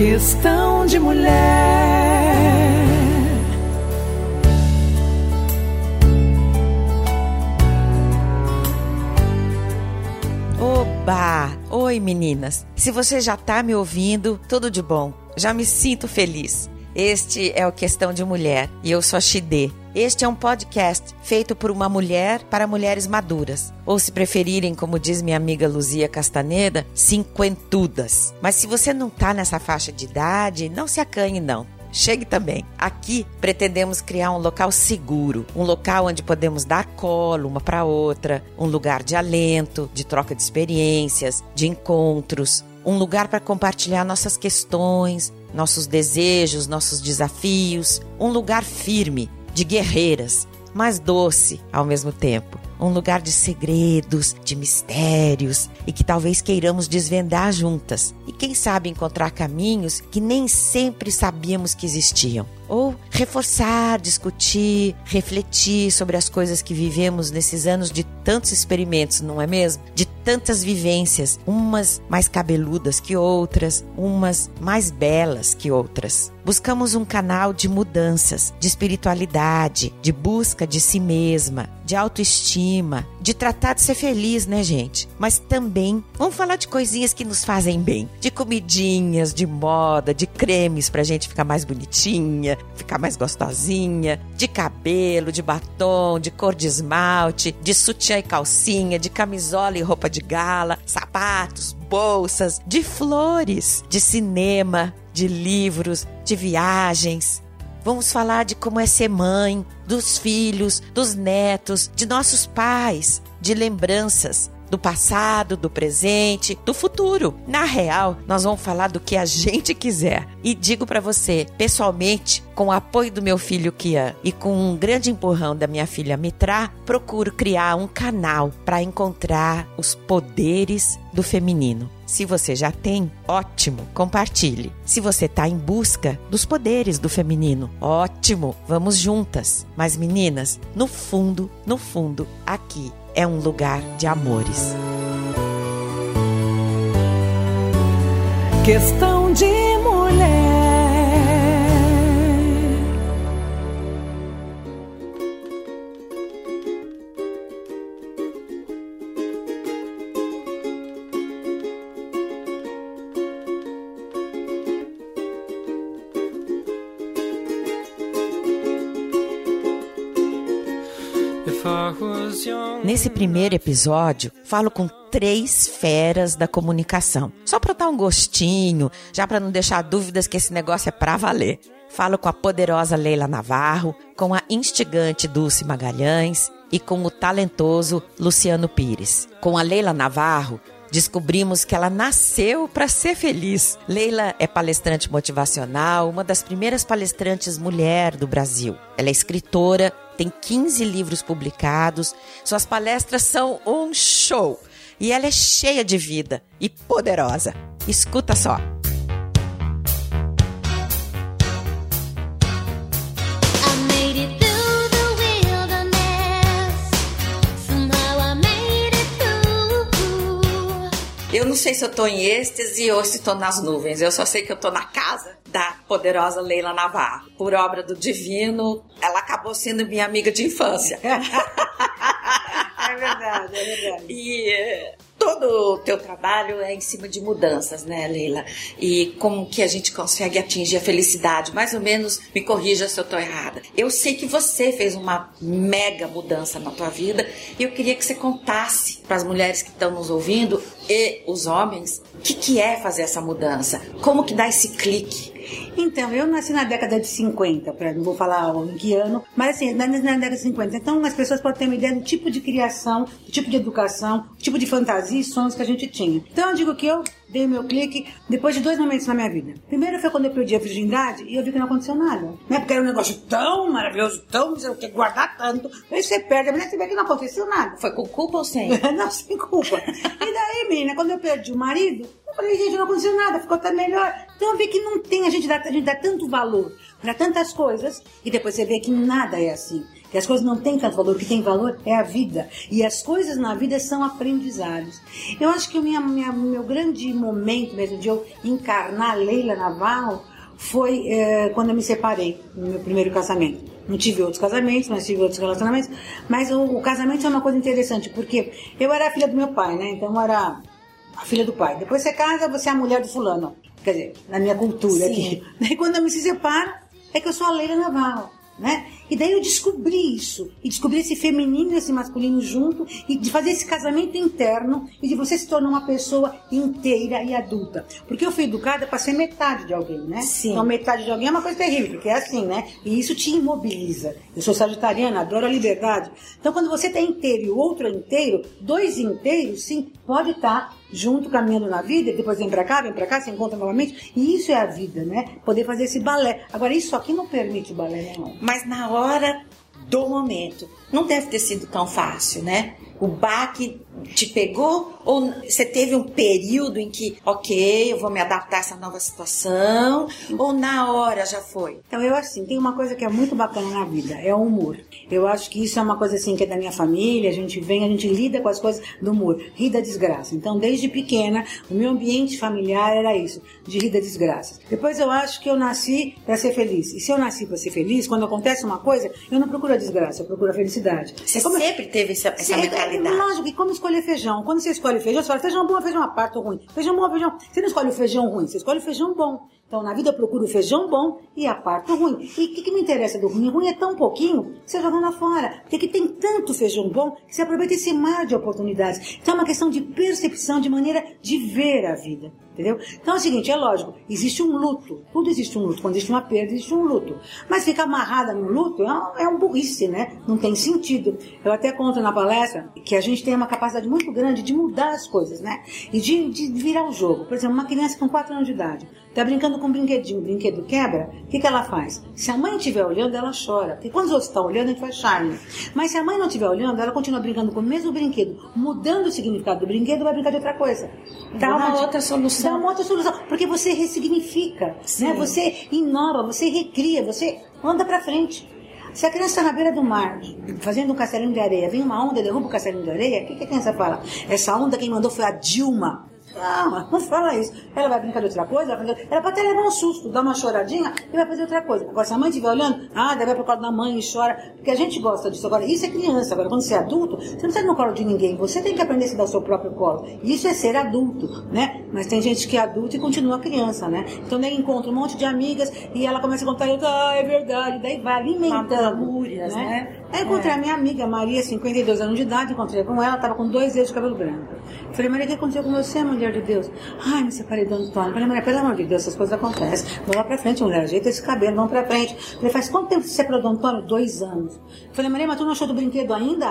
Questão de mulher. Oba! Oi meninas! Se você já tá me ouvindo, tudo de bom. Já me sinto feliz. Este é o Questão de Mulher e eu sou a Xidê. Este é um podcast feito por uma mulher para mulheres maduras, ou se preferirem, como diz minha amiga Luzia Castaneda, cinquentudas. Mas se você não tá nessa faixa de idade, não se acanhe não. Chegue também. Aqui pretendemos criar um local seguro, um local onde podemos dar colo uma para outra, um lugar de alento, de troca de experiências, de encontros, um lugar para compartilhar nossas questões, nossos desejos, nossos desafios, um lugar firme de guerreiras, mas doce ao mesmo tempo. Um lugar de segredos, de mistérios e que talvez queiramos desvendar juntas. E quem sabe encontrar caminhos que nem sempre sabíamos que existiam. Ou reforçar, discutir, refletir sobre as coisas que vivemos nesses anos de tantos experimentos, não é mesmo? De tantas vivências, umas mais cabeludas que outras, umas mais belas que outras. Buscamos um canal de mudanças, de espiritualidade, de busca de si mesma, de autoestima, de tratar de ser feliz, né, gente? Mas também vamos falar de coisinhas que nos fazem bem, de comidinhas, de moda, de cremes pra gente ficar mais bonitinha, ficar mais gostosinha, de cabelo, de batom, de cor de esmalte, de sutiã e calcinha, de camisola e roupa de gala, sapatos, bolsas, de flores, de cinema, de livros, de viagens. Vamos falar de como é ser mãe, dos filhos, dos netos, de nossos pais, de lembranças, do passado, do presente, do futuro. Na real, nós vamos falar do que a gente quiser. E digo para você, pessoalmente, com o apoio do meu filho Kian e com um grande empurrão da minha filha Mitra, procuro criar um canal para encontrar os poderes do feminino. Se você já tem, ótimo, compartilhe. Se você está em busca dos poderes do feminino, ótimo, vamos juntas. Mas meninas, no fundo, no fundo, aqui é um lugar de amores. Questão de mulher. Nesse primeiro episódio, falo com três feras da comunicação. Só para dar um gostinho, já para não deixar dúvidas que esse negócio é para valer. Falo com a poderosa Leila Navarro, com a instigante Dulce Magalhães e com o talentoso Luciano Pires. Com a Leila Navarro, descobrimos que ela nasceu para ser feliz. Leila é palestrante motivacional, uma das primeiras palestrantes mulher do Brasil. Ela é escritora, tem 15 livros publicados, suas palestras são um show. E ela é cheia de vida e poderosa. Escuta só. Eu não sei se eu tô em êxtase ou se tô nas nuvens. Eu só sei que eu tô na casa da poderosa Leila Navarro. Por obra do divino, ela acabou sendo minha amiga de infância. É verdade, é verdade. E eh, todo o teu trabalho é em cima de mudanças, né, Leila? E como que a gente consegue atingir a felicidade? Mais ou menos, me corrija se eu tô errada. Eu sei que você fez uma mega mudança na tua vida e eu queria que você contasse para as mulheres que estão nos ouvindo e os homens o que, que é fazer essa mudança? Como que dá esse clique? Então, eu nasci na década de 50, pra, não vou falar em que ano, mas assim, na, na década de 50. Então, as pessoas podem ter uma ideia do tipo de criação, do tipo de educação, do tipo de fantasia e sonhos que a gente tinha. Então, eu digo que eu dei meu clique depois de dois momentos na minha vida. Primeiro foi quando eu perdi a virgindade e eu vi que não aconteceu nada. Né? Porque era um negócio tão maravilhoso, tão, não sei o que, guardar tanto. Aí você perde, mas você vê que não aconteceu nada. Foi com culpa ou sem? não, sem culpa. e daí, menina, quando eu perdi o marido, eu falei, gente, não aconteceu nada, ficou até melhor. Então eu vi que não tem, a gente dá, a gente dá tanto valor para tantas coisas e depois você vê que nada é assim. Que as coisas não têm tanto valor, o que tem valor é a vida. E as coisas na vida são aprendizados. Eu acho que o minha, minha, meu grande momento mesmo de eu encarnar Leila Navarro foi é, quando eu me separei no meu primeiro casamento. Não tive outros casamentos, mas tive outros relacionamentos. Mas o, o casamento é uma coisa interessante, porque eu era a filha do meu pai, né? Então eu era a filha do pai. Depois você casa, você é a mulher do fulano. Quer dizer, na minha cultura Sim. aqui. Daí quando eu me se separo, é que eu sou a Leila Navarro. Né? E daí eu descobri isso, e descobri esse feminino e esse masculino junto, e de fazer esse casamento interno, e de você se tornar uma pessoa inteira e adulta. Porque eu fui educada para ser metade de alguém, né? Sim. Então metade de alguém é uma coisa terrível, porque é assim, né? E isso te imobiliza. Eu sou sagitariana, adoro a liberdade. Então quando você está inteiro e o outro é inteiro, dois inteiros, sim, pode estar junto caminhando na vida, depois vem pra cá, vem pra cá, se encontra novamente, e isso é a vida, né? Poder fazer esse balé. Agora, isso aqui não permite o balé, né, não. Mas na hora do momento, não deve ter sido tão fácil, né? O baque te pegou ou você teve um período em que, ok, eu vou me adaptar a essa nova situação, ou na hora já foi? Então, eu assim, tem uma coisa que é muito bacana na vida, é o humor. Eu acho que isso é uma coisa assim que é da minha família, a gente vem, a gente lida com as coisas do humor, rir da desgraça. Então, desde pequena, o meu ambiente familiar era isso, de rir da desgraça. Depois eu acho que eu nasci para ser feliz. E se eu nasci para ser feliz, quando acontece uma coisa, eu não procuro a desgraça, eu procuro a felicidade. Você Como- sempre teve essa, essa mentalidade. É, lógico, e como escolher feijão? Quando você escolhe feijão, você fala feijão bom, feijão a parto ruim. Feijão bom, feijão. Você não escolhe o feijão ruim, você escolhe o feijão bom. Então, na vida eu procuro o feijão bom e a ruim. E o que, que me interessa do ruim? O ruim é tão pouquinho que você joga lá fora. Porque aqui tem tanto feijão bom que você aproveita esse mar de oportunidades. Então, é uma questão de percepção, de maneira de ver a vida. Entendeu? Então é o seguinte, é lógico, existe um luto. Tudo existe um luto. Quando existe uma perda, existe um luto. Mas ficar amarrada no luto é um, é um burrice, né? Não tem sentido. Eu até conto na palestra que a gente tem uma capacidade muito grande de mudar as coisas, né? E de, de virar o jogo. Por exemplo, uma criança com 4 anos de idade tá brincando com um brinquedinho, o brinquedo quebra, o que, que ela faz? Se a mãe estiver olhando, ela chora. Porque quando os outros estão olhando, a gente faz charme. Mas se a mãe não estiver olhando, ela continua brincando com o mesmo brinquedo, mudando o significado do brinquedo, vai brincar de outra coisa. Dá uma outra solução. Dá uma outra solução. Porque você ressignifica, né? Você inova, você recria, você anda pra frente. Se a criança está na beira do mar, fazendo um castelinho de areia, vem uma onda e derruba o castelinho de areia, o que, que a criança fala? Essa onda quem mandou foi a Dilma. Não, não fala isso. Ela vai brincar de outra coisa, ela pode até levar um susto, dar uma choradinha e vai fazer outra coisa. Agora, se a mãe estiver olhando, ah, deve ir pro colo da mãe e chora, porque a gente gosta disso. Agora, isso é criança. Agora, quando você é adulto, você não precisa no colo de ninguém, você tem que aprender a se dar o seu próprio colo. E isso é ser adulto, né? Mas tem gente que é adulto e continua criança, né? Então, daí encontra um monte de amigas e ela começa a contar, ah, é verdade, daí vai alimentando. Lamúrias, né? Aí encontrei a minha amiga Maria, 52 anos de idade, encontrei com ela, estava com dois dedos de cabelo branco. Falei, Maria, o que aconteceu com você, mulher de Deus? Ai, me separei do Antônio. Falei, Maria, pelo amor de Deus, essas coisas acontecem. Vamos lá pra frente, mulher, ajeita esse cabelo, vamos pra frente. Falei, faz quanto tempo você se separou do Antônio? Dois anos. Falei, Maria, mas tu não achou do brinquedo ainda?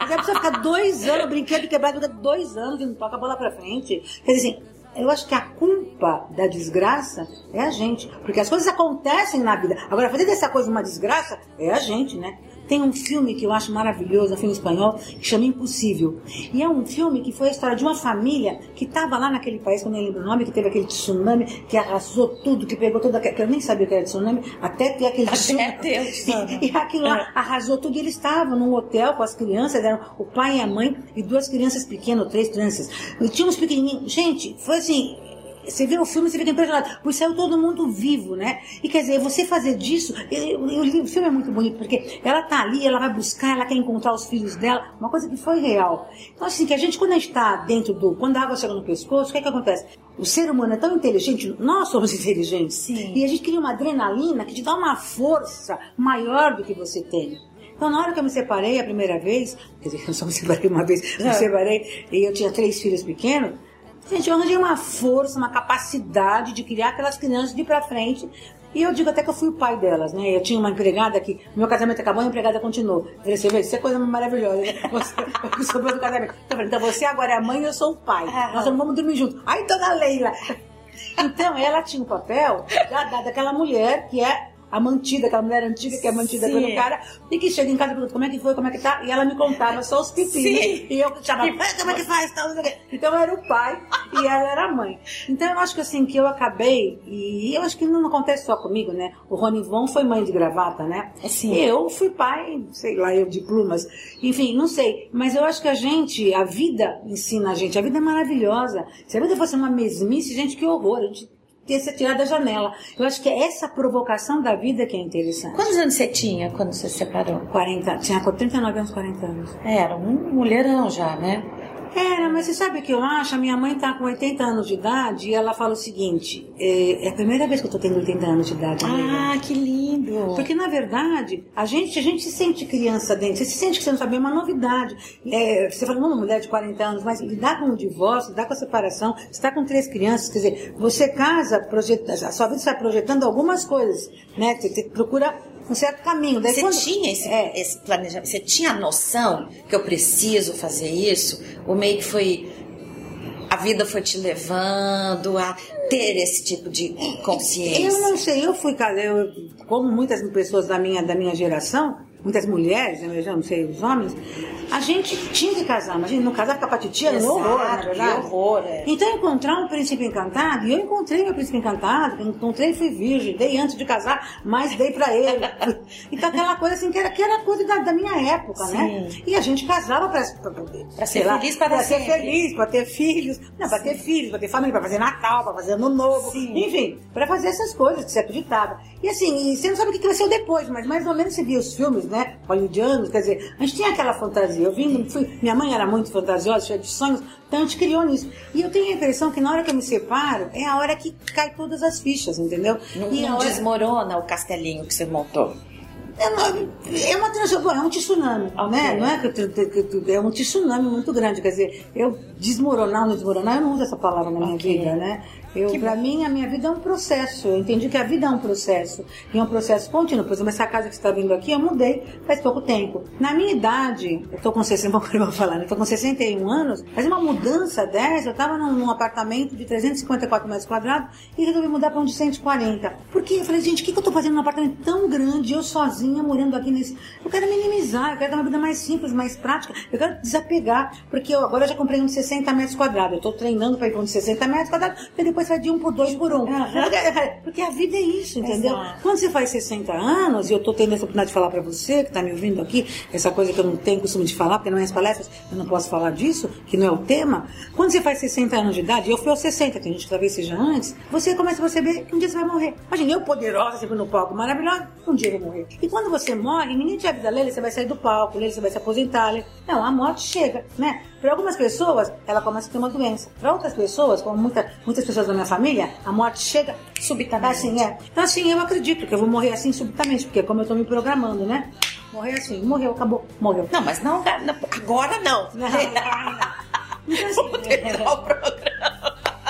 Mas é precisa ficar dois anos, o brinquedo quebrado fica dois anos e não toca a bola pra frente. Quer dizer assim, eu acho que a culpa da desgraça é a gente. Porque as coisas acontecem na vida. Agora, fazer dessa coisa uma desgraça é a gente, né? Tem um filme que eu acho maravilhoso, um filme espanhol, que chama Impossível. E é um filme que foi a história de uma família que estava lá naquele país, que eu nem lembro o nome, que teve aquele tsunami, que arrasou tudo, que pegou toda aquela... que Eu nem sabia o que era tsunami, até ter aquele Até tsunami. ter tsunami. E, e aquilo lá arrasou tudo. E eles estavam num hotel com as crianças, eram o pai e a mãe, e duas crianças pequenas, três crianças. E tinha uns pequenininhos. Gente, foi assim... Você vê o filme, você fica impressionado. Porque saiu todo mundo vivo, né? E quer dizer, você fazer disso. Eu, eu o filme é muito bonito, porque ela tá ali, ela vai buscar, ela quer encontrar os filhos dela, uma coisa que foi real. Então, assim, que a gente, quando a gente tá dentro do. Quando a água chega no pescoço, o que é que acontece? O ser humano é tão inteligente, nós somos inteligentes. Sim. E a gente cria uma adrenalina que te dá uma força maior do que você tem. Então, na hora que eu me separei a primeira vez, quer dizer, eu só me separei uma vez, me É. separei e eu tinha três filhos pequenos, Gente, eu arranjei uma força, uma capacidade de criar aquelas crianças de ir pra frente. E eu digo até que eu fui o pai delas, né? Eu tinha uma empregada que, meu casamento acabou, a empregada continuou. Eu falei, você vê, isso é coisa maravilhosa, né? Você, sou do casamento. Então, falei, então você agora é a mãe e eu sou o pai. Nós não vamos dormir juntos. Ai, dona Leila! Então, ela tinha o papel da, da- daquela mulher que é a mantida, aquela mulher antiga que é mantida Sim. pelo cara, e que chega em casa e pergunta como é que foi, como é que tá, e ela me contava só os pepinos. Sim. E eu chamava, "Ah, como é que faz? Então eu era o pai e ela era a mãe. Então eu acho que assim, que eu acabei, e eu acho que não acontece só comigo, né? O Rony Von foi mãe de gravata, né? Sim. Eu fui pai, sei lá, eu de plumas. Enfim, não sei. Mas eu acho que a gente, a vida ensina a gente. A vida é maravilhosa. Se a vida fosse uma mesmice, gente, que horror. A gente ter se tirado da janela. Eu acho que é essa provocação da vida que é interessante. Quantos anos você tinha quando você se separou? 40, tinha 39 anos, 40 anos. Era um mulherão já, né? Era, mas você sabe o que eu acho? A minha mãe tá com 80 anos de idade e ela fala o seguinte: é, é a primeira vez que eu tô tendo 80 anos de idade. amiga. Ah, que lindo. Porque, na verdade, a gente, a gente se sente criança dentro. Você se sente que você não sabe, é uma novidade. É, você fala, não, uma mulher de 40 anos, mas lidar com o divórcio, lidar com a separação, você está com três crianças, quer dizer, você casa, projeta, a sua vida está projetando algumas coisas, né? Você, você procura um certo caminho. Daí Você quando- tinha esse, É, esse planejamento? Você tinha a noção que eu preciso fazer isso? Ou meio que foi. A vida foi te levando a ter esse tipo de consciência? Eu não sei, eu fui eu, como muitas pessoas da minha, da minha geração, muitas mulheres, né, eu já não sei, os homens, a gente tinha que casar, mas a gente não casar, ficar com a titia, era um horror, na verdade. horror, é. Então encontrar um príncipe encantado, e eu encontrei meu príncipe encantado, eu encontrei fui virgem, dei antes de casar, mas dei pra ele. então aquela coisa assim, que era, que era coisa da, da minha época, né? Sim. E a gente casava pra, pra, Pra ser lá, feliz para pra ser feliz, pra ter filhos, não, pra ter filhos, pra ter família, pra fazer Natal, pra fazer Ano Novo, Sim. enfim, pra fazer essas coisas que você acreditava. E assim, e você não sabe o que vai ser depois, mas mais ou menos você via os filmes, né, hollywoodianos, quer dizer, a gente tinha aquela fantasia. Eu vim, fui, minha mãe era muito fantasiosa, cheia de sonhos, então a gente criou nisso. E eu tenho a impressão que na hora que eu me separo, é a hora que cai todas as fichas, entendeu? Não, e não hora- desmorona o castelinho que você montou. é uma, é uma transformação, é um tsunami, né? Não é que, é um tsunami muito grande, quer dizer, eu desmoronar ou não desmoronar, eu não uso essa palavra na minha Ok. vida, né? Eu, Que pra mim, a minha vida é um processo. Eu entendi que a vida é um processo. E é um processo contínuo. Por exemplo, essa casa que você está vendo aqui, eu mudei faz pouco tempo. Na minha idade, eu tô com 60, vamos eu vou falar, né? Eu tô com 61 anos, mas uma mudança dessa, eu tava num, num apartamento de 354 metros quadrados e resolvi mudar para um de 140. Porque eu falei, gente, o que, que eu tô fazendo num apartamento tão grande, eu sozinha, morando aqui nesse. Eu quero minimizar, eu quero dar uma vida mais simples, mais prática, eu quero desapegar. Porque eu agora já comprei um de 60 metros quadrados. Eu tô treinando para ir para um de 60 metros quadrados, e depois vai de um por dois por um. Porque, porque a vida é isso, entendeu? Exato. Quando você faz 60 anos, e eu tô tendo essa oportunidade de falar para você, que tá me ouvindo aqui, essa coisa que eu não tenho costume de falar, porque não é as palestras, eu não posso falar disso, que não é o tema. Quando você faz 60 anos de idade, eu fui aos 60, tem gente que talvez seja antes, você começa a perceber que um dia você vai morrer. Imagina, eu poderosa, sempre no palco, maravilhosa, um dia eu vou morrer. E quando você morre, ninguém te avisa, Leila, você vai sair do palco, Leila, você vai se aposentar. Leila. Não, a morte chega, né? Para algumas pessoas, ela começa a ter uma doença. Para outras pessoas, como muita, muitas pessoas da minha família, a morte chega Subitamente. Assim, é. Então, assim, eu acredito que eu vou morrer assim subitamente, porque como eu tô me programando, né? Morrer assim, morreu, acabou, morreu. Não, mas não, agora não. Não, não, não. Então, assim, Vamos terminar o programa.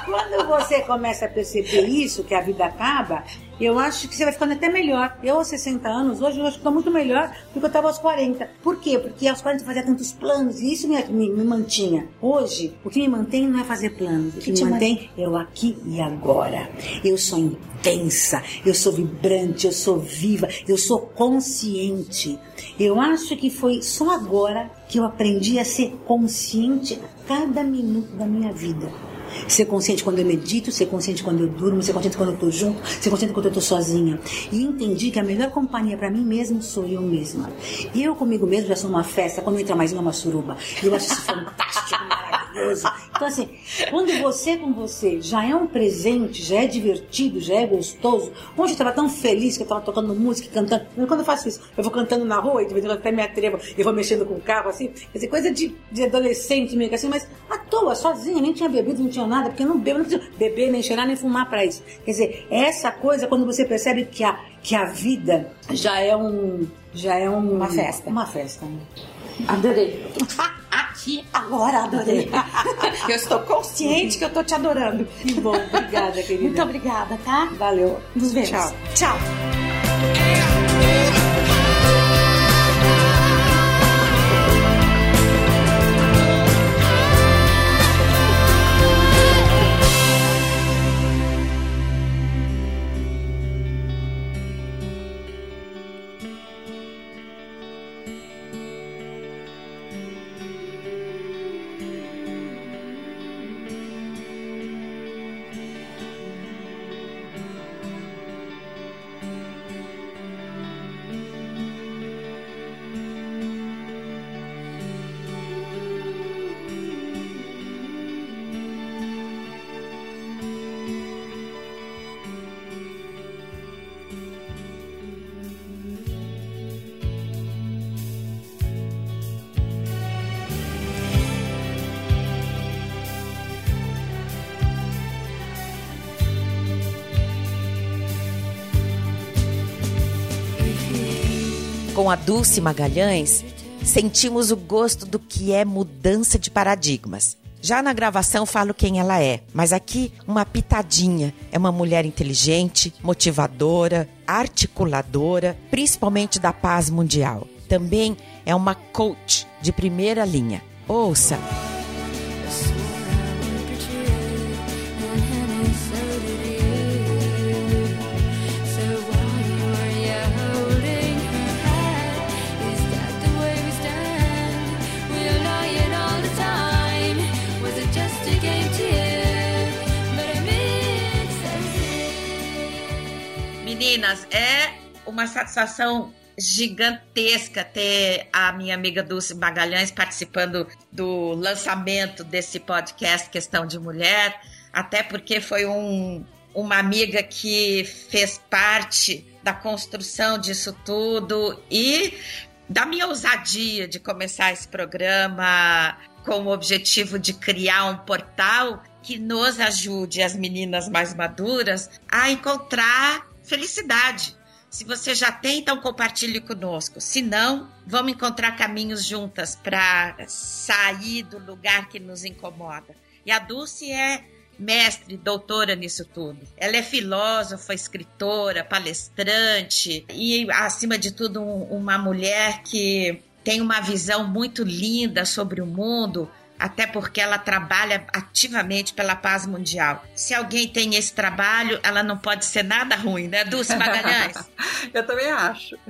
Quando você começa a perceber isso, que a vida acaba, eu acho que você vai ficando até melhor. Eu, aos 60 anos, hoje eu acho que estou muito melhor do que eu estava aos 40. Por quê? Porque aos 40 eu fazia tantos planos e isso me, me- me mantinha. Hoje, o que me mantém não é fazer planos. O que, Que me mantém é o aqui e agora. Eu sou intensa, eu sou vibrante, eu sou viva, eu sou consciente. Eu acho que foi só agora que eu aprendi a ser consciente a cada minuto da minha vida. Ser consciente quando eu medito, ser consciente quando eu durmo, ser consciente quando eu tô junto, ser consciente quando eu tô sozinha. E entendi que a melhor companhia para mim mesmo sou eu mesma. E eu comigo mesmo já sou uma festa, quando entra mais uma, uma suruba. Eu acho isso fantástico, maravilhoso. Então assim, quando você com você já é um presente, já é divertido, já é gostoso. Hoje eu estava tão feliz que eu estava tocando música, e cantando. Quando eu faço isso, eu vou cantando na rua e de vez em quando até me atrevo, eu vou mexendo com o carro assim. Quer dizer, coisa de, de adolescente meio que assim, mas à toa, sozinha, nem tinha bebido, não tinha nada, porque eu não bebo, não preciso beber, nem cheirar, nem fumar para isso. Quer dizer, essa coisa quando você percebe que a, que a vida já é um. Já é um, Uma festa. Uma festa. né? Adorei. Aqui, agora, adorei. Eu estou consciente que eu estou te adorando. Que bom, obrigada, querida. Muito obrigada, tá? Valeu. Nos vemos. Tchau. Tchau. Com a Dulce Magalhães, sentimos o gosto do que é mudança de paradigmas. Já na gravação falo quem ela é, mas aqui uma pitadinha. É uma mulher inteligente, motivadora, articuladora, principalmente da paz mundial. Também é uma coach de primeira linha. Ouça! Meninas, é uma satisfação gigantesca ter a minha amiga Dulce Magalhães participando do lançamento desse podcast Questão de Mulher, até porque foi um, uma amiga que fez parte da construção disso tudo e da minha ousadia de começar esse programa com o objetivo de criar um portal que nos ajude, as meninas mais maduras, a encontrar felicidade. Se você já tem, então compartilhe conosco. Se não, vamos encontrar caminhos juntas para sair do lugar que nos incomoda. E a Dulce é mestre, doutora nisso tudo. Ela é filósofa, escritora, palestrante e, acima de tudo, um, uma mulher que tem uma visão muito linda sobre o mundo até porque ela trabalha ativamente pela paz mundial. Se alguém tem esse trabalho, ela não pode ser nada ruim, né, Dulce Magalhães? Eu também acho.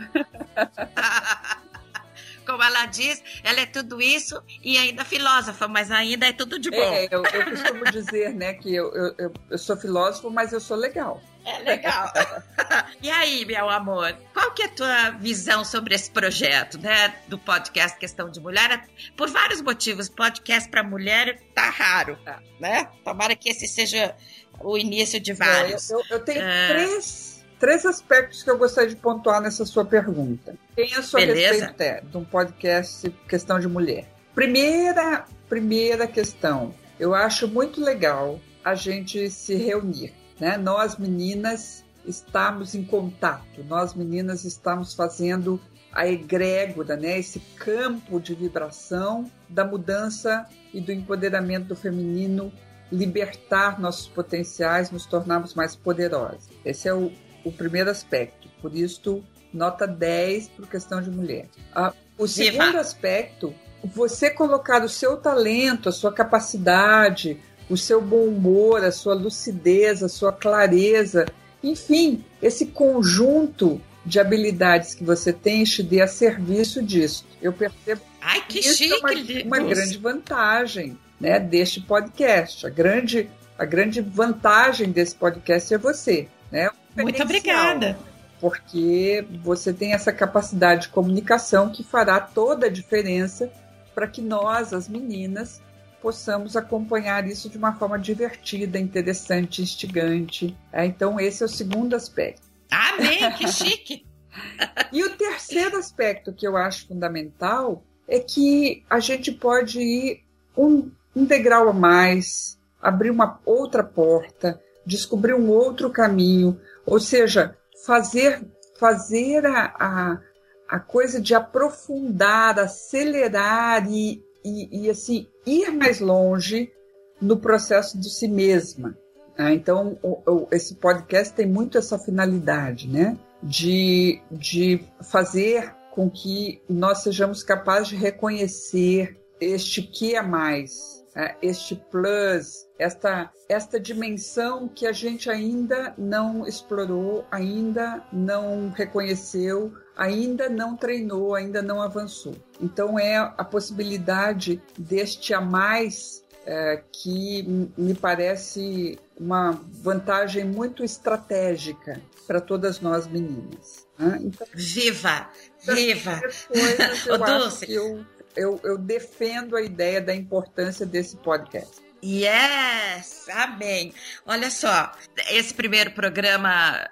Como ela diz, ela é tudo isso e ainda filósofa, mas ainda é tudo de bom. É, eu, eu costumo dizer, né, que eu, eu, eu sou filósofo, mas eu sou legal. É legal. e aí, meu amor, qual que é a tua visão sobre esse projeto, né, do podcast Questão de Mulher? Por vários motivos, podcast para mulher tá raro, tá. né? Tomara que esse seja o início de vários. eu, eu, tenho é... três, três aspectos que eu gostaria de pontuar nessa sua pergunta. Quem é a sua Beleza. respeito é, de um podcast Questão de Mulher? Primeira, primeira questão, eu acho muito legal a gente se reunir né? Nós meninas estamos em contato, nós meninas estamos fazendo a egrégora, né? esse campo de vibração da mudança e do empoderamento do feminino, libertar nossos potenciais, nos tornarmos mais poderosas. Esse é o, o primeiro aspecto. Por isso, nota 10 para questão de mulher. Ah, o segundo aspecto, você colocar o seu talento, a sua capacidade, o seu bom humor, a sua lucidez, a sua clareza, enfim, esse conjunto de habilidades que você tem te dê a serviço disso. Eu percebo Ai, que isso chique, é uma, uma grande vantagem né, deste podcast. A grande, a grande vantagem desse podcast é você. Né? Muito obrigada. Porque você tem essa capacidade de comunicação que fará toda a diferença para que nós, as meninas, possamos acompanhar isso de uma forma divertida, interessante, instigante. É, então, esse é o segundo aspecto. Amém, que chique! e o terceiro aspecto que eu acho fundamental é que a gente pode ir um, um degrau a mais, abrir uma outra porta, descobrir um outro caminho, ou seja, fazer, fazer a, a, a coisa de aprofundar, acelerar e, e, e assim ir mais longe no processo de si mesma. Né? Então, o, o, esse podcast tem muito essa finalidade, né? De, de fazer com que nós sejamos capazes de reconhecer este que é mais, né? este plus, esta, esta dimensão que a gente ainda não explorou, ainda não reconheceu, ainda não treinou, ainda não avançou. Então é a possibilidade deste a mais é, que me parece uma vantagem muito estratégica para todas nós meninas. Né? Então, viva! Viva! Coisas, eu, acho que eu, eu, eu defendo a ideia da importância desse podcast. Yes! Amém! Olha só, esse primeiro programa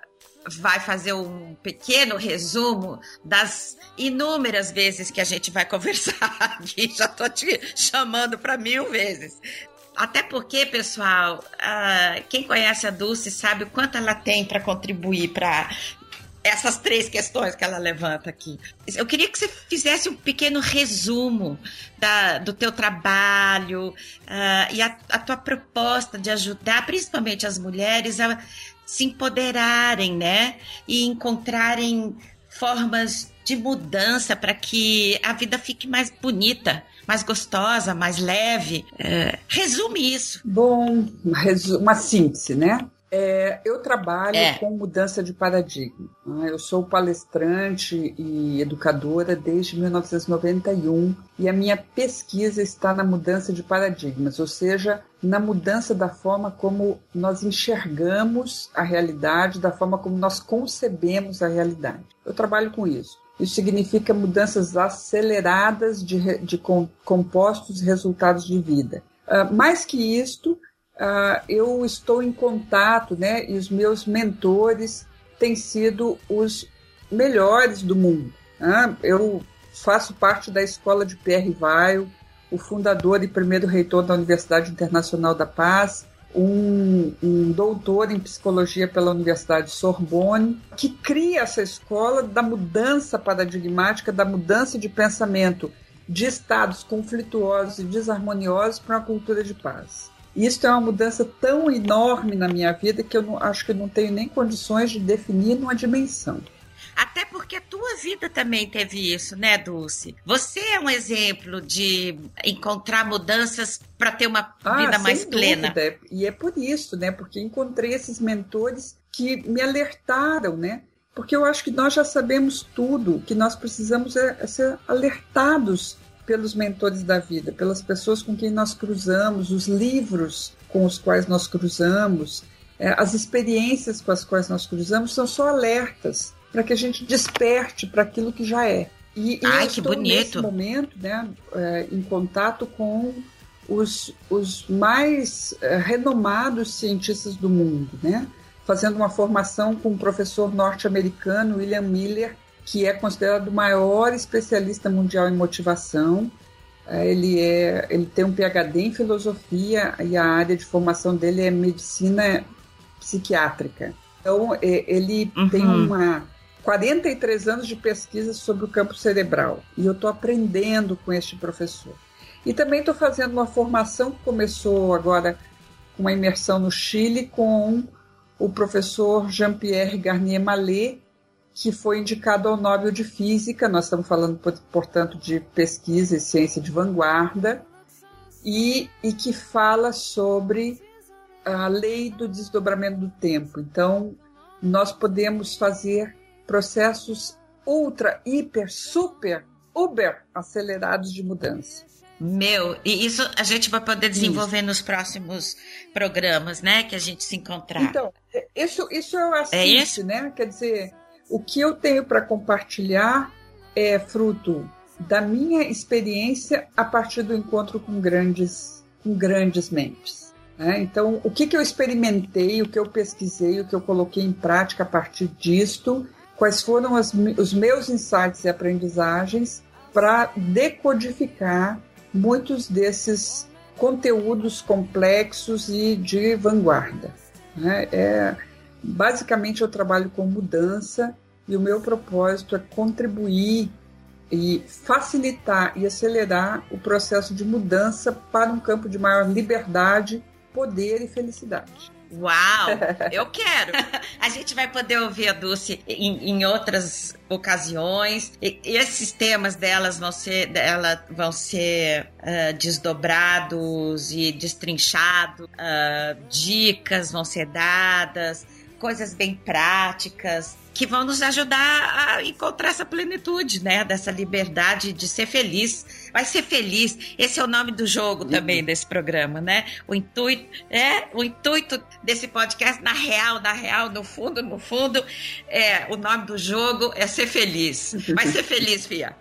vai fazer um pequeno resumo das inúmeras vezes que a gente vai conversar aqui. Já tô te chamando para mil vezes. Até porque, pessoal, uh, quem conhece a Dulce sabe o quanto ela tem para contribuir para essas três questões que ela levanta aqui. Eu queria que você fizesse um pequeno resumo da, do teu trabalho uh, e a, a tua proposta de ajudar, principalmente as mulheres, a se empoderarem, né? E encontrarem formas de mudança para que a vida fique mais bonita, mais gostosa, mais leve. É, resume isso. Bom, uma síntese, né? É, eu trabalho é. com mudança de paradigma. Né? Eu sou palestrante e educadora desde 1991 e a minha pesquisa está na mudança de paradigmas, ou seja, na mudança da forma como nós enxergamos a realidade, da forma como nós concebemos a realidade. Eu trabalho com isso. Isso significa mudanças aceleradas de, de compostos e resultados de vida. Uh, mais que isto, uh, eu estou em contato, né? E os meus mentores têm sido os melhores do mundo. Né? Eu faço parte da escola de Pierre Weil, o fundador e primeiro reitor da Universidade Internacional da Paz, um, um, doutor em psicologia pela Universidade Sorbonne, que cria essa escola da mudança paradigmática, da mudança de pensamento de estados conflituosos e desarmoniosos para uma cultura de paz. Isso é uma mudança tão enorme na minha vida que eu não, acho que eu não tenho nem condições de definir numa dimensão. Até porque a tua vida também teve isso, né, Dulce? Você é um exemplo de encontrar mudanças para ter uma ah, vida mais plena. Dúvida. E é por isso, né? Porque encontrei esses mentores que me alertaram, né? Porque eu acho que nós já sabemos tudo, o que nós precisamos é, é ser alertados pelos mentores da vida, pelas pessoas com quem nós cruzamos, os livros com os quais nós cruzamos, é, as experiências com as quais nós cruzamos são só alertas para que a gente desperte para aquilo que já é. E, e Ai, eu que estou bonito. nesse momento né, é, em contato com os, os mais é, renomados cientistas do mundo, né? fazendo uma formação com o professor norte-americano William Miller, que é considerado o maior especialista mundial em motivação. É, ele, é, ele tem um PhD em filosofia e a área de formação dele é medicina psiquiátrica. Então, é, ele uhum. tem uma 43 anos de pesquisa sobre o campo cerebral e eu estou aprendendo com este professor. E também estou fazendo uma formação que começou agora com uma imersão no Chile com o professor Jean-Pierre Garnier Mallet, que foi indicado ao Nobel de Física. Nós estamos falando, portanto, de pesquisa e ciência de vanguarda, e, e que fala sobre a lei do desdobramento do tempo. Então, nós podemos fazer processos ultra, hiper, super, uber acelerados de mudança. Meu, e isso a gente vai poder desenvolver isso. nos próximos programas, né? Que a gente se encontrar. Então, isso, isso é o assiste, é isso? né? Quer dizer, o que eu tenho para compartilhar é fruto da minha experiência a partir do encontro com grandes, com grandes mentes. Né? Então, o que, que eu experimentei, o que eu pesquisei, o que eu coloquei em prática a partir disto, quais foram as, os meus insights e aprendizagens para decodificar muitos desses conteúdos complexos e de vanguarda. Né? É, basicamente, eu trabalho com mudança e o meu propósito é contribuir e facilitar e acelerar o processo de mudança para um campo de maior liberdade, poder e felicidade. Uau, eu quero. A gente vai poder ouvir a Dulce em, em outras ocasiões. E, e, esses temas delas vão ser, dela vão ser uh, desdobrados e destrinchados. Uh, dicas vão ser dadas, coisas bem práticas que vão nos ajudar a encontrar essa plenitude, né? Dessa liberdade de ser feliz. Vai ser feliz. Esse é o nome do jogo também uhum. desse programa, né? O intuito, é, o intuito desse podcast, na real, na real, no fundo, no fundo, é, o nome do jogo é ser feliz. Vai ser feliz, Fia.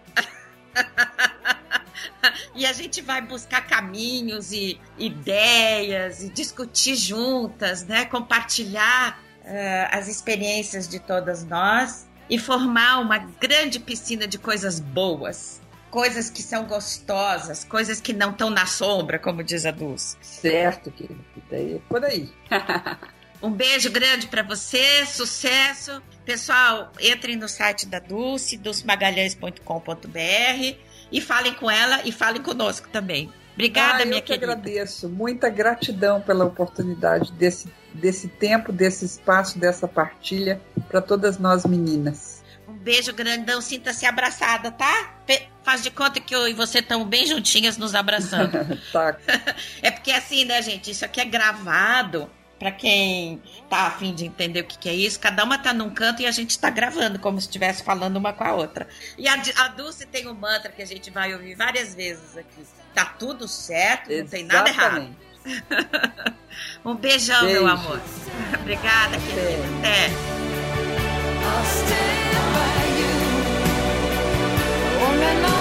e a gente vai buscar caminhos e ideias e discutir juntas, né? Compartilhar uh, as experiências de todas nós e formar uma grande piscina de coisas boas, coisas que são gostosas, coisas que não estão na sombra, como diz a Dulce. Certo, querida. É por aí. um beijo grande para você, sucesso Pessoal, entrem no site da Dulce, dulcemagalhães.com.br e falem com ela e falem conosco também. Obrigada, ah, minha eu que querida. agradeço. Muita gratidão pela oportunidade desse, desse tempo, desse espaço, dessa partilha para todas nós meninas. Um beijo grandão, sinta-se abraçada, tá? Pe- Faz de conta que eu e você estamos bem juntinhas nos abraçando. tá. É porque assim, né, gente? Isso aqui é gravado. Pra quem tá afim de entender o que, que é isso, cada uma tá num canto e a gente tá gravando, como se estivesse falando uma com a outra. E a, a Dulce tem um mantra que a gente vai ouvir várias vezes aqui. Tá tudo certo, não tem nada errado. Exatamente. Um beijão, Beijo. meu amor. Obrigada, querida. Até. I'll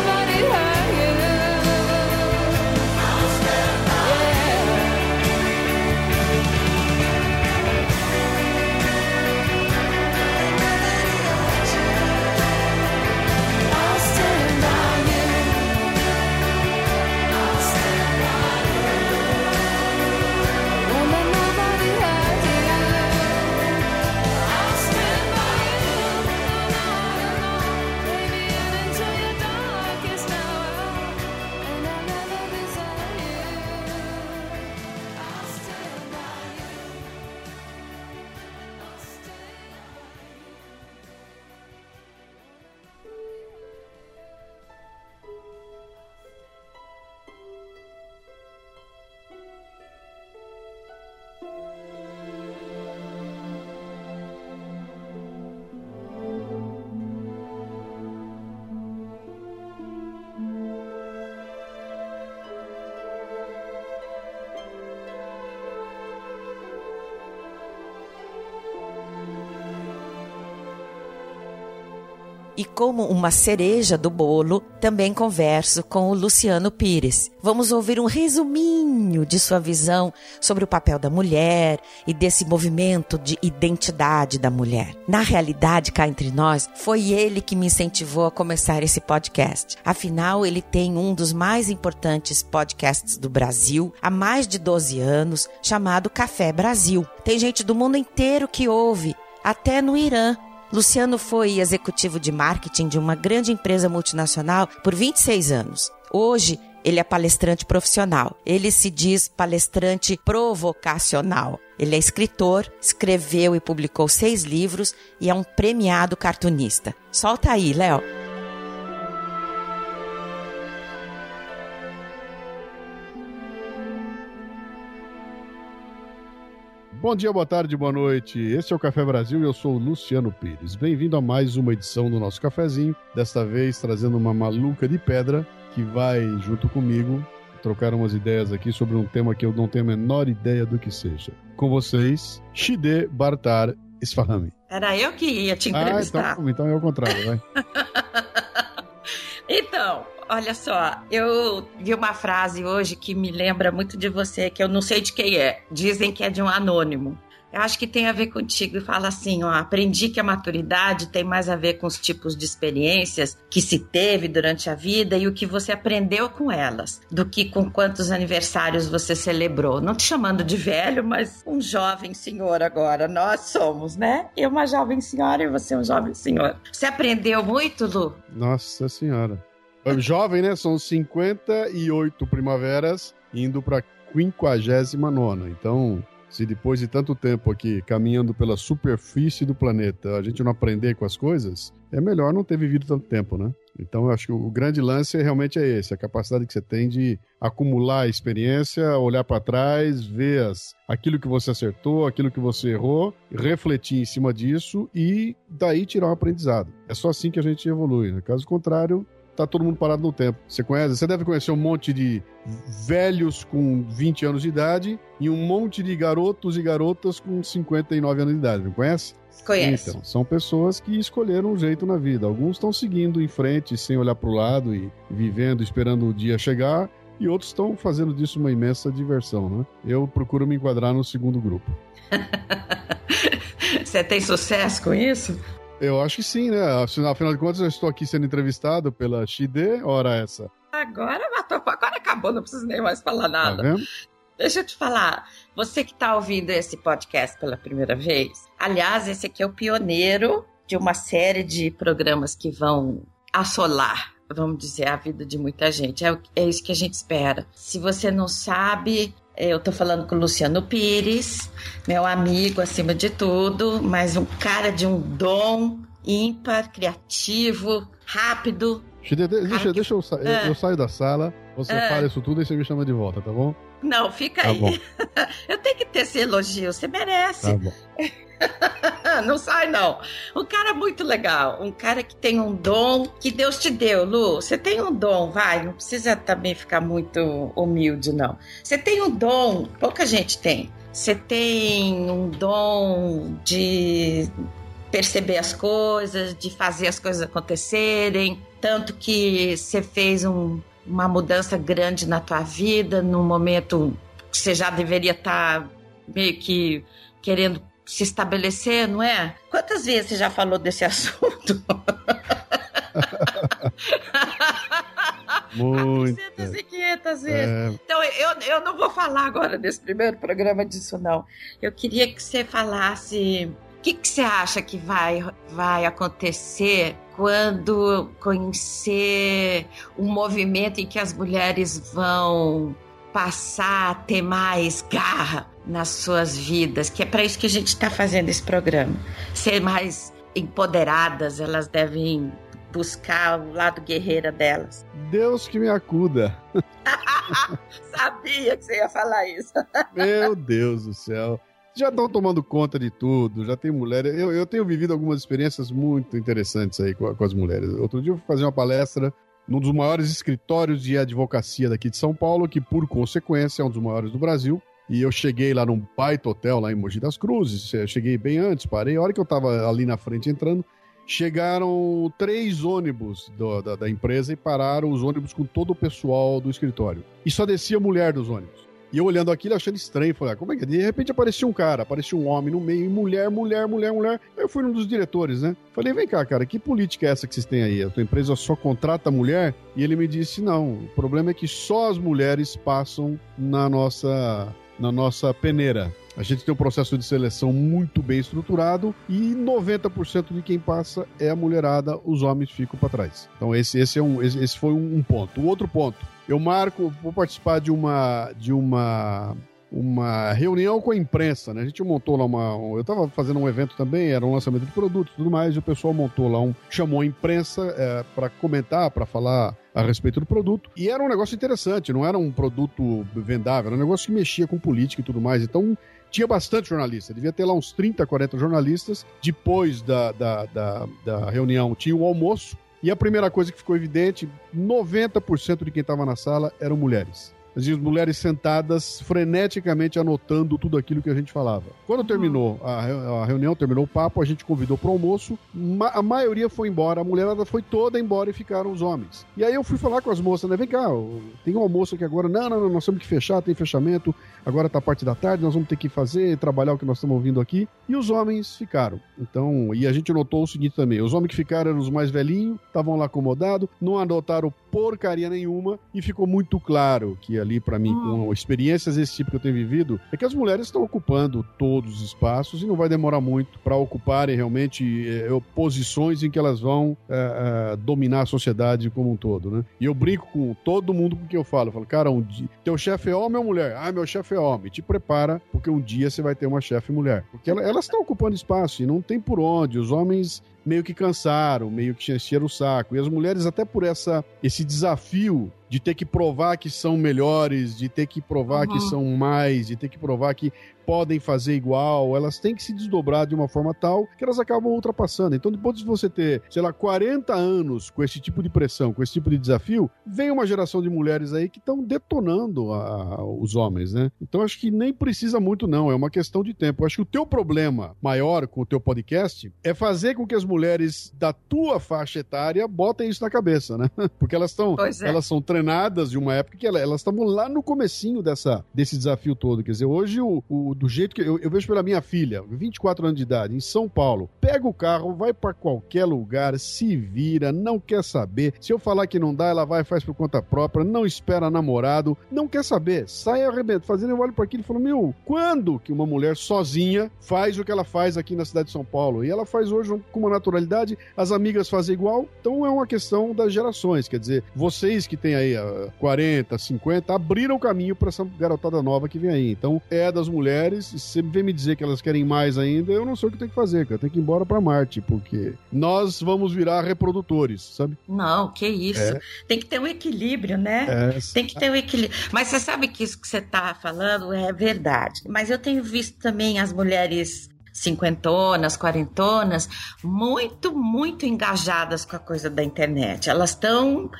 como uma cereja do bolo, também converso com o Luciano Pires. Vamos ouvir um resuminho de sua visão sobre o papel da mulher e desse movimento de identidade da mulher. Na realidade, cá entre nós, foi ele que me incentivou a começar esse podcast. Afinal, ele tem um dos mais importantes podcasts do Brasil há mais de 12 anos, chamado Café Brasil. Tem gente do mundo inteiro que ouve, até no Irã. Luciano foi executivo de marketing de uma grande empresa multinacional por 26 anos. Hoje, ele é palestrante profissional. Ele se diz palestrante provocacional. Ele é escritor, escreveu e publicou seis livros e é um premiado cartunista. Solta aí, Léo. Bom dia, boa tarde, boa noite. Este é o Café Brasil e eu sou o Luciano Pires. Bem-vindo a mais uma edição do nosso cafezinho. Desta vez trazendo uma maluca de pedra que vai, junto comigo, trocar umas ideias aqui sobre um tema que eu não tenho a menor ideia do que seja. Com vocês, Shide Bartar Isfahami. Era eu que ia te Ah, entrevistar. então, então é o contrário, vai. Então, olha só, eu vi uma frase hoje que me lembra muito de você, que eu não sei de quem é. Dizem que é de um anônimo. Eu acho que tem a ver contigo e fala assim, ó, aprendi que a maturidade tem mais a ver com os tipos de experiências que se teve durante a vida e o que você aprendeu com elas, do que com quantos aniversários você celebrou. Não te chamando de velho, mas um jovem senhor agora. Nós somos, né? Eu uma jovem senhora e você um jovem senhor. Você aprendeu muito, Lu? Nossa senhora. Jovem, né? São 58 primaveras indo para 59. Então, se depois de tanto tempo aqui caminhando pela superfície do planeta a gente não aprender com as coisas, é melhor não ter vivido tanto tempo, né? Então, eu acho que o grande lance realmente é esse: a capacidade que você tem de acumular experiência, olhar para trás, ver as, aquilo que você acertou, aquilo que você errou, refletir em cima disso e daí tirar um aprendizado. É só assim que a gente evolui. Né? Caso contrário, tá todo mundo parado no tempo. Você conhece? Você deve conhecer um monte de velhos com 20 anos de idade e um monte de garotos e garotas com 59 anos de idade, não conhece? Conhece. Então, são pessoas que escolheram um jeito na vida. Alguns estão seguindo em frente sem olhar para o lado e vivendo, esperando o dia chegar, e outros estão fazendo disso uma imensa diversão, né? Eu procuro me enquadrar no segundo grupo. Você tem sucesso com isso? Eu acho que sim, né? Afinal de contas, eu estou aqui sendo entrevistado pela XD, hora essa. Agora matou, agora acabou, não preciso nem mais falar Tá nada. vendo? Deixa eu te falar, você que está ouvindo esse podcast pela primeira vez, aliás, esse aqui é o pioneiro de uma série de programas que vão assolar, vamos dizer, a vida de muita gente. É, é isso que a gente espera. Se você não sabe, eu tô falando com o Luciano Pires, meu amigo acima de tudo, mas um cara de um dom ímpar, criativo, rápido. Deixa, Cara, deixa eu, sa- eu, Ah. eu saio da sala, você Ah. fala isso tudo e você me chama de volta, tá bom? Não, fica Tá aí. bom, Eu tenho que ter esse elogio, você merece. tá bom. não sai, não. Um cara muito legal. Um cara que tem um dom que Deus te deu, Lu. Você tem um dom, vai. Não precisa também ficar muito humilde, não. Você tem um dom, pouca gente tem. Você tem um dom de perceber as coisas, de fazer as coisas acontecerem. Tanto que você fez um- uma mudança grande na tua vida, num momento que você já deveria estar meio que querendo se estabelecer, não é? Quantas vezes você já falou desse assunto? Muito. 400 e 500 vezes. É, Então, eu, eu não vou falar agora nesse primeiro programa disso, não. Eu queria que você falasse. O que, que você acha que vai, vai acontecer quando conhecer um movimento em que as mulheres vão passar a ter mais garra nas suas vidas? Que é para isso que a gente está fazendo esse programa. Ser mais empoderadas, elas devem buscar o lado guerreira delas. Deus que me acuda. Sabia que você ia falar isso. Meu Deus do céu. Já estão tomando conta de tudo, já tem mulheres. Eu, eu tenho vivido algumas experiências muito interessantes aí com, com as mulheres. Outro dia eu fui fazer uma palestra num dos maiores escritórios de advocacia daqui de São Paulo, que por consequência é um dos maiores do Brasil. E eu cheguei lá num baita hotel lá em Mogi das Cruzes. Eu cheguei bem antes, parei. A hora que eu tava ali na frente entrando, chegaram três ônibus do- da, da empresa e pararam os ônibus com todo o pessoal do escritório. E só descia mulher dos ônibus. E eu olhando aquilo, achando estranho, falei, ah, como é que é? De repente aparecia um cara, aparecia um homem no meio, mulher, mulher, mulher, mulher. Aí eu fui num dos diretores, né? Falei, vem cá, cara, que política é essa que vocês têm aí? A tua empresa só contrata mulher? E ele me disse, não, o problema é que só as mulheres passam na nossa, na nossa peneira. A gente tem um processo de seleção muito bem estruturado e 90% de quem passa é a mulherada, os homens ficam para trás. Então esse, esse, é um, esse, esse foi um, um ponto. O outro ponto, eu marco, vou participar de uma de uma uma reunião com a imprensa, né? A gente montou lá uma. um- eu estava fazendo um evento também, era um lançamento de produtos e tudo mais, e o pessoal montou lá um. chamou a imprensa para comentar, para falar a respeito do produto. E era um negócio interessante, não era um produto vendável, era um negócio que mexia com política e tudo mais. Então. Tinha bastante jornalista, devia ter lá uns 30, 40 jornalistas. Depois da, da, da, da reunião tinha o almoço, e a primeira coisa que ficou evidente: 90% de quem estava na sala eram mulheres. As mulheres sentadas freneticamente anotando tudo aquilo que a gente falava. Quando terminou a, re- a reunião, terminou o papo, a gente convidou para o almoço. Ma- a maioria foi embora, a mulherada foi toda embora e ficaram os homens. E aí eu fui falar com as moças, né? Vem cá, tem um almoço aqui agora. Não, não, não, nós temos que fechar, tem fechamento. Agora tá a parte da tarde, nós vamos ter que fazer, trabalhar o que nós estamos ouvindo aqui. E os homens ficaram. Então, e a gente notou o seguinte também: os homens que ficaram eram os mais velhinhos, estavam lá acomodados, não anotaram porcaria nenhuma, e ficou muito claro que ali, para mim, com experiências desse tipo que eu tenho vivido, é que as mulheres estão ocupando todos os espaços e não vai demorar muito para ocuparem realmente eh, posições em que elas vão eh, eh, dominar a sociedade como um todo, né? E eu brinco com todo mundo com quem eu falo. Eu falo, cara, um dia, teu chefe é homem ou mulher? Ah, meu chefe é homem. Te prepara, porque um dia você vai ter uma chefe mulher. Porque ela- elas estão ocupando espaço e não tem por onde. Os homens meio que cansaram, meio que encheram o saco. E as mulheres, até por essa, esse desafio de ter que provar que são melhores, de ter que provar que Uhum. são mais, de ter que provar que podem fazer igual, elas têm que se desdobrar de uma forma tal que elas acabam ultrapassando. Então, depois de você ter, sei lá, 40 anos com esse tipo de pressão, com esse tipo de desafio, vem uma geração de mulheres aí que estão detonando a- a- os homens, né? Então, acho que nem precisa muito, não. É uma questão de tempo. Acho que o teu problema maior com o teu podcast é fazer com que as mulheres da tua faixa etária botem isso na cabeça, né? Porque elas estão é. elas são coordenadas de uma época que ela- elas estavam lá no comecinho dessa, desse desafio todo. Quer dizer, hoje, o, o- do jeito que eu, eu vejo pela minha filha, 24 anos de idade, em São Paulo, pega o carro, vai pra qualquer lugar, se vira, não quer saber. Se eu falar que não dá, ela vai e faz por conta própria, não espera namorado, não quer saber. Sai arrebento, fazendo eu olho para aquilo e falo, meu, quando que uma mulher sozinha faz o que ela faz aqui na cidade de São Paulo? E ela faz hoje com uma naturalidade, as amigas fazem igual, então é uma questão das gerações, quer dizer, vocês que têm aí ah, 40, 50, abriram o caminho para essa garotada nova que vem aí. Então é das mulheres, e se você vem me dizer que elas querem mais ainda, eu não sei o que tem que fazer, cara. Tem que ir embora para Marte, porque nós vamos virar reprodutores, sabe? Não, que isso. É. Tem que ter um equilíbrio, né? É, Tem que ter um equilíbrio. Mas você sabe que isso que você está falando é verdade. Mas eu tenho visto também as mulheres cinquentonas, quarentonas, muito, muito engajadas com a coisa da internet. Elas estão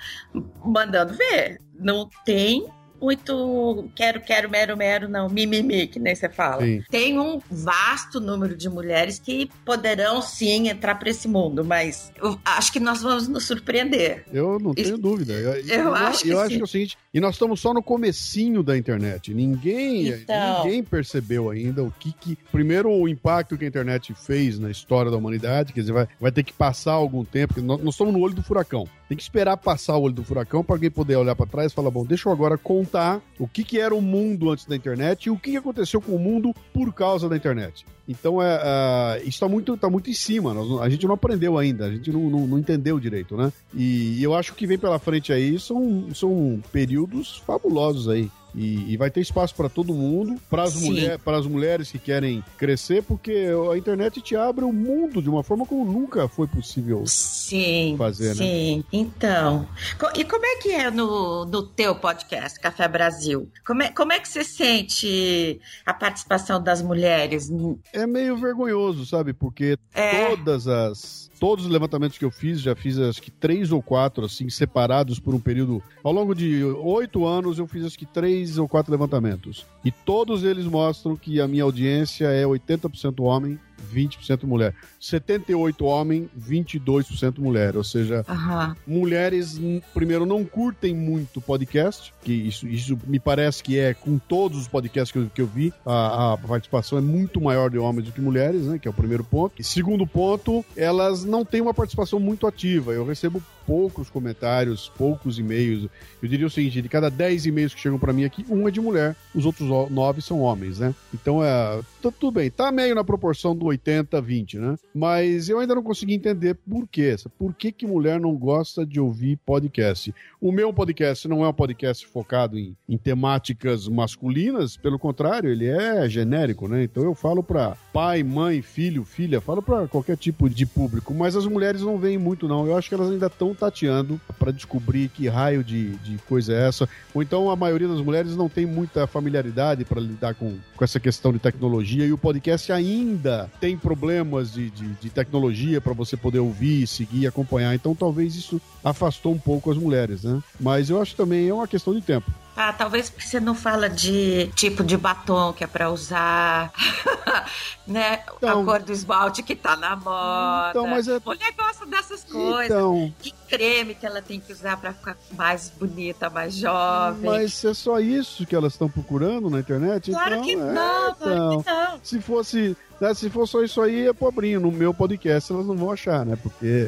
mandando ver. Não tem muito quero, quero, mero, mero, não, mimimi, que nem você fala. Sim. Tem um vasto número de mulheres que poderão sim entrar para esse mundo, mas eu acho que nós vamos nos surpreender. Eu não tenho Isso- dúvida. Eu, eu acho que eu acho que é o seguinte, e nós estamos só no comecinho da internet. Ninguém, Então. ninguém percebeu ainda o que, que primeiro o impacto que a internet fez na história da humanidade, quer dizer, vai, vai ter que passar algum tempo, porque nós, nós estamos no olho do furacão. Tem que esperar passar o olho do furacão para alguém poder olhar para trás e falar, bom, deixa eu agora contar o que, que era o mundo antes da internet e o que que aconteceu com o mundo por causa da internet. Então, é, é, está muito, tá muito em cima. Nós a gente não aprendeu ainda, a gente não, não, não entendeu direito, né? E, eu acho que vem pela frente aí são, são períodos fabulosos aí. E, e vai ter espaço para todo mundo, para as mulher, mulheres que querem crescer, porque a internet te abre o mundo de uma forma como nunca foi possível. Sim, fazer, né? sim. Então, co- e como é que é no, no teu podcast, Café Brasil? Como é, como é que você sente a participação das mulheres? É meio vergonhoso, sabe? Porque É. todas as todos os levantamentos que eu fiz, já fiz acho que três ou quatro, assim, separados por um período. Ao longo de oito anos, eu fiz acho que três ou quatro levantamentos. E todos eles mostram que a minha audiência é 80% homem, 20% mulher. 78 homem, 22% mulher. Ou seja, Aham. mulheres, n- primeiro, não curtem muito podcast, que isso, isso me parece que é com todos os podcasts que eu, que eu vi, a, a participação é muito maior de homens do que mulheres, né? Que é o primeiro ponto. E segundo ponto, elas não têm uma participação muito ativa. Eu recebo poucos comentários, poucos e-mails. Eu diria o seguinte: de cada 10 e-mails que chegam pra mim aqui, um é de mulher, os outros nove são homens, né? Então é. tá tudo bem, tá meio na proporção do 80-20, né? Mas eu ainda não consegui entender por quê. Por que, que mulher não gosta de ouvir podcast? O meu podcast não é um podcast focado em, em temáticas masculinas, pelo contrário, ele é genérico, né? Então eu falo pra pai, mãe, filho, filha, falo pra qualquer tipo de público, mas as mulheres não veem muito, não. Eu acho que elas ainda estão tateando pra descobrir que raio de, de coisa é essa. Ou então a maioria das mulheres não tem muita familiaridade para lidar com, com essa questão de tecnologia e o podcast ainda tem problemas de, de, de tecnologia para você poder ouvir, seguir, acompanhar. Então talvez isso afastou um pouco as mulheres, né? Mas eu acho também é uma questão de tempo. Ah, talvez você não fala de tipo de batom que é pra usar, né? Então- a cor do esmalte que tá na moda. Então, mas é- Mulher gosta dessas coisas. Então, Que creme que ela tem que usar pra ficar mais bonita, mais jovem. mas é só isso que elas estão procurando na internet? Claro então, que é, não, claro então. que não. Se fosse, né, se for só isso aí, é pobrinho. No meu podcast elas não vão achar, né? Porque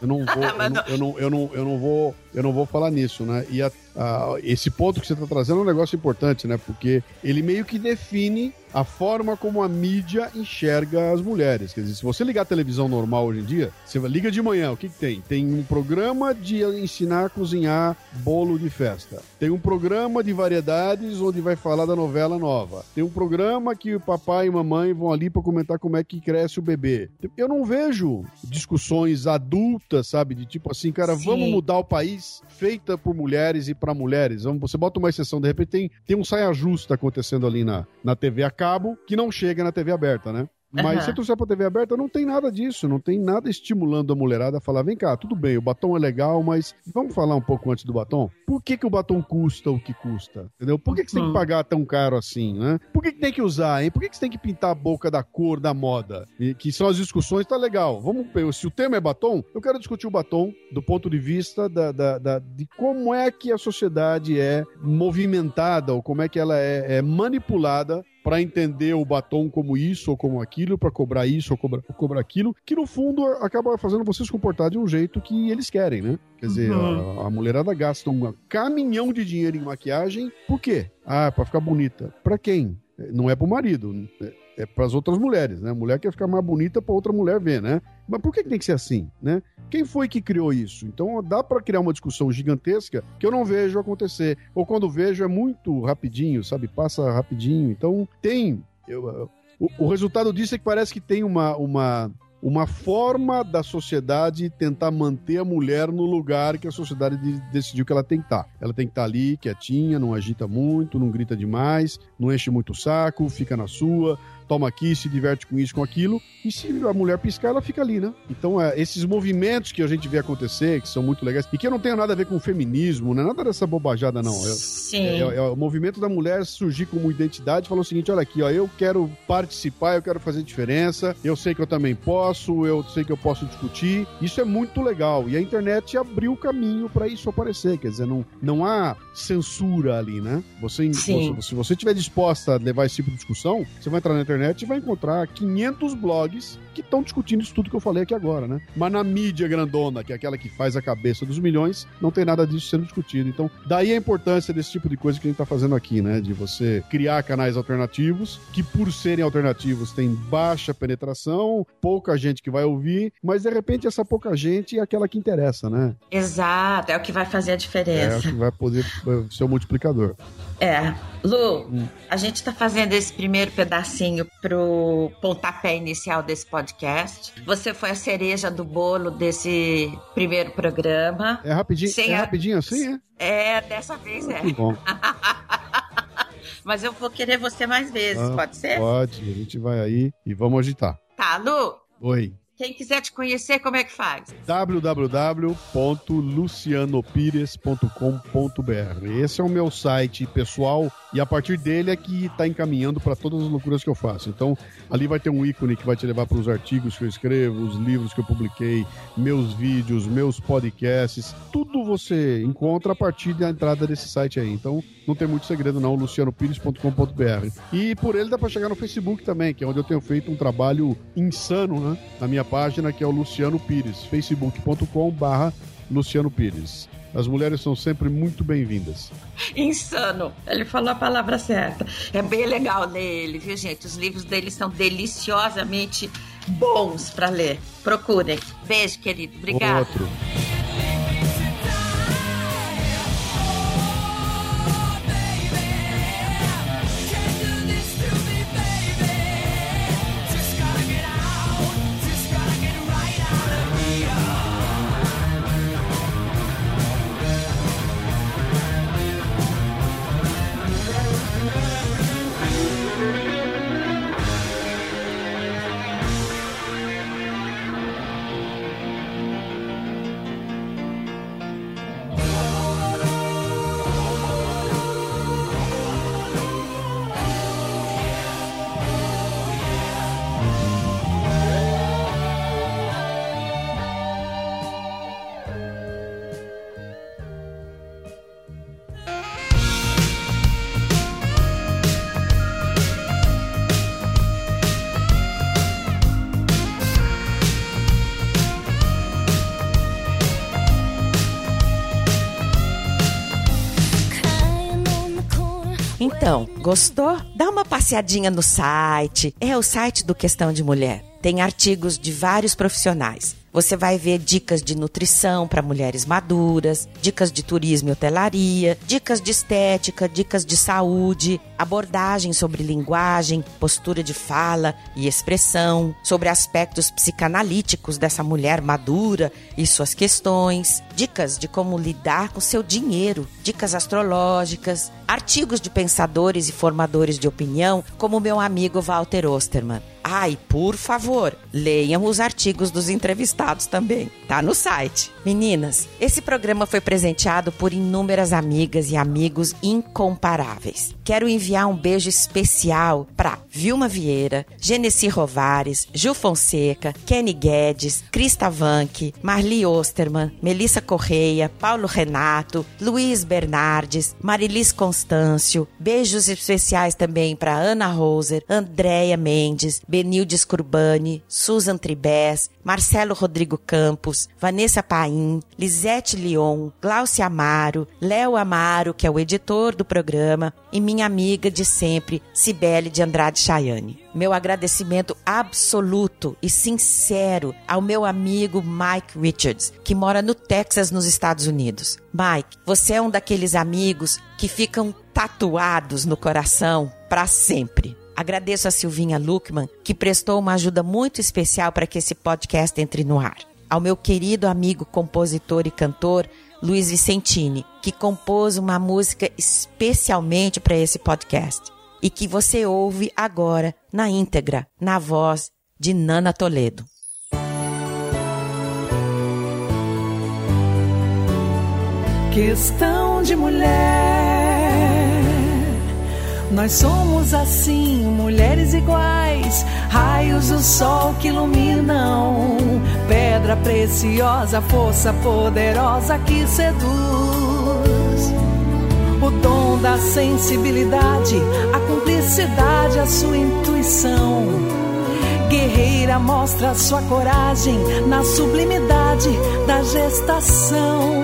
eu não vou, eu não, eu não, eu não, eu não vou, eu não vou falar nisso, né? E a- a- esse ponto que você está trazendo é um negócio importante, né? Porque ele meio que define a forma como a mídia enxerga as mulheres. Quer dizer, se você ligar a televisão normal hoje em dia, você liga de manhã, o que, que tem? Tem um programa de ensinar a cozinhar bolo de festa. Tem um programa de variedades onde vai falar da novela nova. Tem um programa que o papai e mamãe vão ali para comentar como é que cresce o bebê. Eu não vejo discussões adultas, sabe? De tipo assim, cara, Sim. vamos mudar o país feita por mulheres e para mulheres. Você bota uma exceção, de repente tem, tem um saia justa acontecendo ali na, na TV a cabo que não chega na TV aberta, né? Mas Aham. se você trouxer pra TV aberta, não tem nada disso. Não tem nada estimulando a mulherada a falar: vem cá, tudo bem, o batom é legal, mas vamos falar um pouco antes do batom? Por que, que o batom custa o que custa? Entendeu? Por que, que você tem que Uhum. pagar tão caro assim, né? Por que, que tem que usar, hein? Por que, que você tem que pintar a boca da cor da moda? E, que são as discussões, tá legal. Vamos. Se o tema é batom, eu quero discutir o batom do ponto de vista da, da- da- de como é que a sociedade é movimentada ou como é que ela é, é manipulada para entender o batom como isso ou como aquilo, para cobrar isso ou cobrar, ou cobrar aquilo, que no fundo acaba fazendo você se comportar de um jeito que eles querem, né? Quer dizer, Uhum. a, a mulherada gasta um caminhão de dinheiro em maquiagem, por quê? Ah, para ficar bonita. Para quem? Não é pro marido, é- é para as outras mulheres, né? A mulher quer ficar mais bonita para outra mulher ver, né? Mas por que tem que ser assim, né? Quem foi que criou isso? Então dá para criar uma discussão gigantesca que eu não vejo acontecer. Ou quando vejo é muito rapidinho, sabe? Passa rapidinho. Então tem. eu, o, o resultado disso é que parece que tem uma, uma, uma forma da sociedade tentar manter a mulher no lugar que a sociedade de- decidiu que ela tem que estar. Ela tem que estar ali, quietinha, não agita muito, não grita demais, não enche muito o saco, fica na sua, toma aqui, se diverte com isso, com aquilo. E se a mulher piscar, ela fica ali, né? Então, é, esses movimentos que a gente vê acontecer, que são muito legais, e que não tem nada a ver com feminismo, não é nada dessa bobajada, não. É, Sim. é, é o movimento da mulher surgir como identidade falou o seguinte: olha aqui, ó, eu quero participar, eu quero fazer diferença, eu sei que eu também posso, eu sei que eu posso discutir. Isso é muito legal. E a internet abriu o caminho para isso aparecer. Quer dizer, não, não há censura ali, né? Você, Sim. se você estiver disposta a levar esse tipo de discussão, você vai entrar na internet e vai encontrar 500 blogs que estão discutindo isso tudo que eu falei aqui agora, né? Mas na mídia grandona, que é aquela que faz a cabeça dos milhões, não tem nada disso sendo discutido. Então, daí a importância desse tipo de coisa que a gente tá fazendo aqui, né? De você criar canais alternativos, que por serem alternativos têm baixa penetração, pouca gente que vai ouvir, mas de repente essa pouca gente é aquela que interessa, né? Exato, é o que vai fazer a É o diferença. que vai poder eh, ser o multiplicador. É. Lu, Hum. a gente tá fazendo esse primeiro pedacinho pro pontapé inicial desse podcast. Você foi a cereja do bolo desse primeiro programa. É rapidinho, Sem é a- rapidinho assim, é? É, dessa vez é. Que bom. Mas eu vou querer você mais vezes, Ah, pode ser? Pode, a gente vai aí e vamos agitar. Tá, Lu, Oi. Quem quiser te conhecer, como é que faz? www.lucianopires.com.br. Esse é o meu site pessoal e a partir dele é que está encaminhando para todas as loucuras que eu faço. Então, ali vai ter um ícone que vai te levar para os artigos que eu escrevo, os livros que eu publiquei, meus vídeos, meus podcasts, tudo você encontra a partir da entrada desse site aí. Então, não tem muito segredo não, lucianopires.com.br. E por ele dá para chegar no Facebook também, que é onde eu tenho feito um trabalho insano, né? Na minha página, que é o Luciano Pires, facebook.com barra Luciano Pires. As mulheres são sempre muito bem-vindas. Insano. Ele falou a palavra certa. É bem legal ler ele, viu, gente? Os livros dele são deliciosamente bons para ler. Procurem. Beijo, querido. Obrigada. Outro. Então, gostou? Dá uma passeadinha no site. É o site do Questão de Mulher. Tem artigos de vários profissionais. Você vai ver dicas de nutrição para mulheres maduras, dicas de turismo e hotelaria, dicas de estética, dicas de saúde, abordagens sobre linguagem, postura de fala e expressão, sobre aspectos psicanalíticos dessa mulher madura e suas questões, dicas de como lidar com seu dinheiro, dicas astrológicas, artigos de pensadores e formadores de opinião, como meu amigo Walter Osterman. E por favor, leiam os artigos dos entrevistados também. Tá no site. Meninas, esse programa foi presenteado por inúmeras amigas e amigos incomparáveis. Quero enviar um beijo especial para Vilma Vieira, Genesi Rovares, Ju Fonseca, Kenny Guedes, Krista Vanck, Marli Osterman, Melissa Correia, Paulo Renato, Luiz Bernardes, Marilis Constâncio. Beijos especiais também para Ana Roser, Andréia Mendes, Benildes Curbani, Susan Tribés, Marcelo Rodrigo Campos, Vanessa Paim, Lisete Leon, Glaucia Amaro, Léo Amaro, que é o editor do programa, e minha amiga de sempre, Cibele de Andrade Chayane. Meu agradecimento absoluto e sincero ao meu amigo Mike Richards, que mora no Texas, nos Estados Unidos. Mike, você é um daqueles amigos que ficam tatuados no coração para sempre. Agradeço a Silvinha Luckman, que prestou uma ajuda muito especial para que esse podcast entre no ar. Ao meu querido amigo compositor e cantor, Luiz Vicentini, que compôs uma música especialmente para esse podcast e que você ouve agora na íntegra, na voz de Nana Toledo. Questão de mulher. Nós somos assim, mulheres iguais, raios do sol que iluminam, pedra preciosa, força poderosa que seduz. O dom da sensibilidade, a cumplicidade, a sua intuição. Guerreira mostra sua coragem na sublimidade da gestação.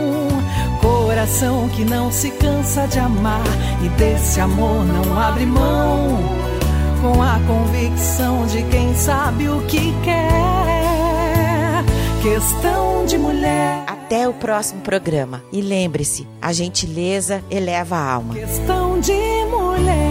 Coração que não se cansa de amar e desse amor não abre mão. Com a convicção de quem sabe o que quer. Questão de mulher. Até o próximo programa. E lembre-se, a gentileza eleva a alma. Questão de mulher.